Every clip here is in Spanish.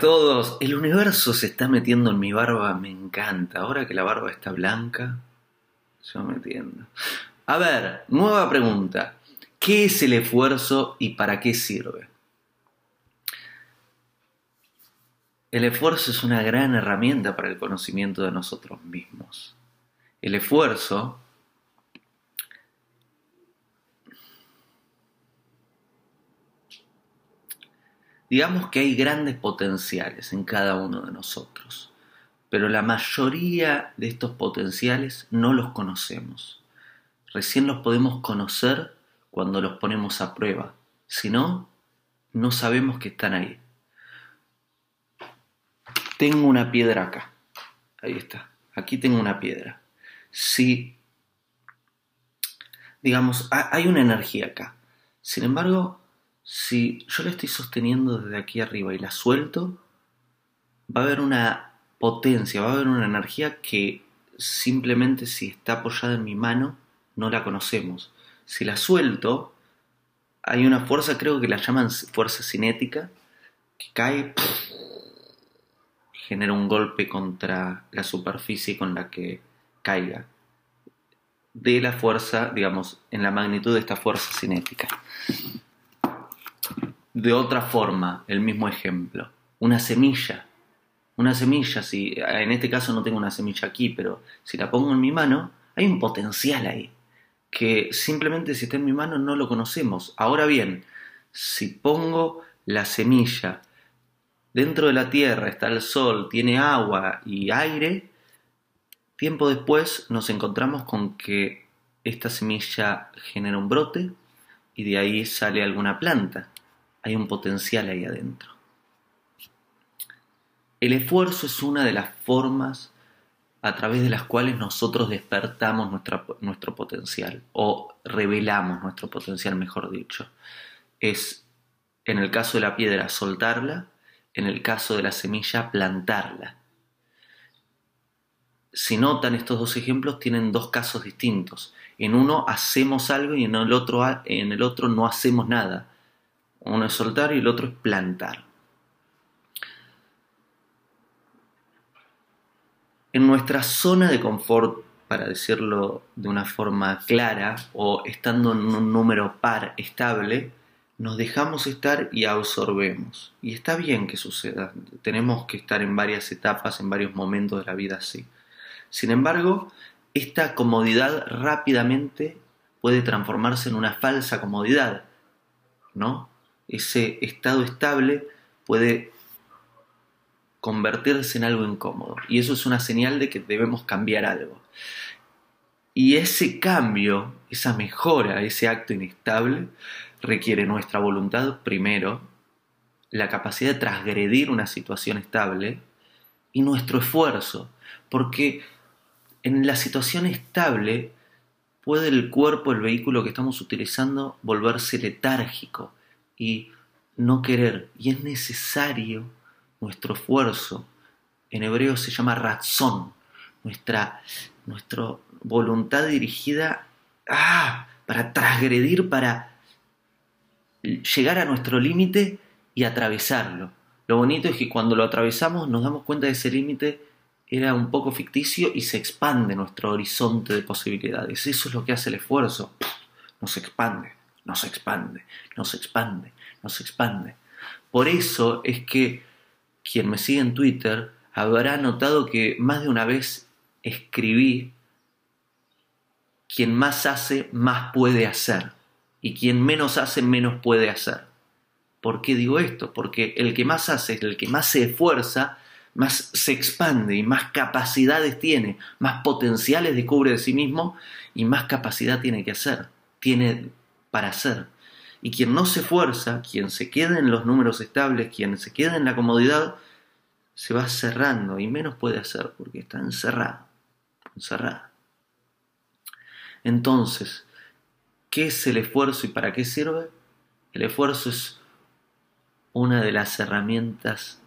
todos. El universo se está metiendo en mi barba, me encanta. Ahora que la barba está blanca, se va metiendo. A ver, nueva pregunta. ¿Qué es el esfuerzo y para qué sirve? El esfuerzo es una gran herramienta para el conocimiento de nosotros mismos. El esfuerzo Digamos que hay grandes potenciales en cada uno de nosotros, pero la mayoría de estos potenciales no los conocemos. Recién los podemos conocer cuando los ponemos a prueba. Si no, no sabemos que están ahí. Tengo una piedra acá. Ahí está. Aquí tengo una piedra. Si, digamos, hay una energía acá. Sin embargo, si yo la estoy sosteniendo desde aquí arriba y la suelto, va a haber una potencia, va a haber una energía que simplemente si está apoyada en mi mano no la conocemos. Si la suelto, hay una fuerza, creo que la llaman fuerza cinética, que cae, genera un golpe contra la superficie con la que caiga. De la fuerza, digamos, en la magnitud de esta fuerza cinética. De otra forma, el mismo ejemplo, una semilla. Una semilla, si en este caso no tengo una semilla aquí, pero si la pongo en mi mano, hay un potencial ahí, que simplemente si está en mi mano no lo conocemos. Ahora bien, si pongo la semilla dentro de la tierra, está el sol, tiene agua y aire, tiempo después nos encontramos con que esta semilla genera un brote y de ahí sale alguna planta hay un potencial ahí adentro. El esfuerzo es una de las formas a través de las cuales nosotros despertamos nuestro potencial o revelamos nuestro potencial, mejor dicho. Es, en el caso de la piedra, soltarla, en el caso de la semilla, plantarla. Si notan, estos dos ejemplos tienen dos casos distintos. En uno hacemos algo y en el otro, en el otro no hacemos nada. Uno es soltar y el otro es plantar. En nuestra zona de confort, para decirlo de una forma clara, o estando en un número par estable, nos dejamos estar y absorbemos. Y está bien que suceda. Tenemos que estar en varias etapas, en varios momentos de la vida así. Sin embargo, esta comodidad rápidamente puede transformarse en una falsa comodidad, ¿no? Ese estado estable puede convertirse en algo incómodo. Y eso es una señal de que debemos cambiar algo. Y ese cambio, esa mejora, ese acto inestable, requiere nuestra voluntad primero, la capacidad de transgredir una situación estable y nuestro esfuerzo. Porque en la situación estable puede el cuerpo, el vehículo que estamos utilizando, volverse letárgico y no querer. Y es necesario nuestro esfuerzo. En hebreo se llama razón, nuestra, nuestra voluntad dirigida ah, para transgredir, para llegar a nuestro límite y atravesarlo. Lo bonito es que cuando lo atravesamos nos damos cuenta de ese límite era un poco ficticio y se expande nuestro horizonte de posibilidades. Eso es lo que hace el esfuerzo. Nos expande no se expande, no se expande, no se expande. Por eso es que quien me sigue en Twitter habrá notado que más de una vez escribí, quien más hace, más puede hacer. Y quien menos hace, menos puede hacer. ¿Por qué digo esto? Porque el que más hace, el que más se esfuerza, más se expande y más capacidades tiene, más potenciales descubre de sí mismo y más capacidad tiene que hacer. Tiene para hacer. Y quien no se esfuerza, quien se queda en los números estables, quien se queda en la comodidad, se va cerrando y menos puede hacer porque está encerrado. Entonces, ¿qué es el esfuerzo y para qué sirve? El esfuerzo es una de las herramientas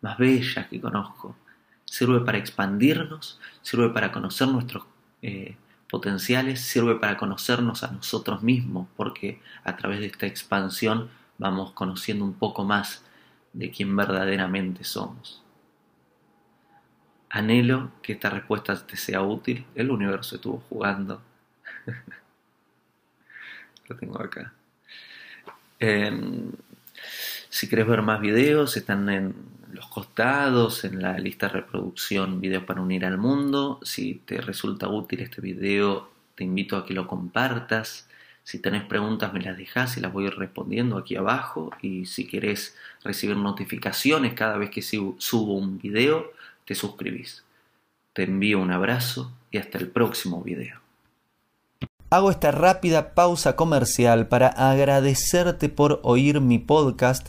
más bellas que conozco. Sirve para expandirnos, sirve para conocer nuestros eh, potenciales sirve para conocernos a nosotros mismos, porque a través de esta expansión vamos conociendo un poco más de quién verdaderamente somos. Anhelo que esta respuesta te sea útil. El universo estuvo jugando. Lo tengo acá. Em, si quieres ver más videos, están en los costados, en la lista de reproducción Videos para unir al mundo. Si te resulta útil este video, te invito a que lo compartas. Si tenés preguntas, me las dejas y las voy respondiendo aquí abajo. Y si querés recibir notificaciones cada vez que subo un video, te suscribís. Te envío un abrazo y hasta el próximo video. Hago esta rápida pausa comercial para agradecerte por oír mi podcast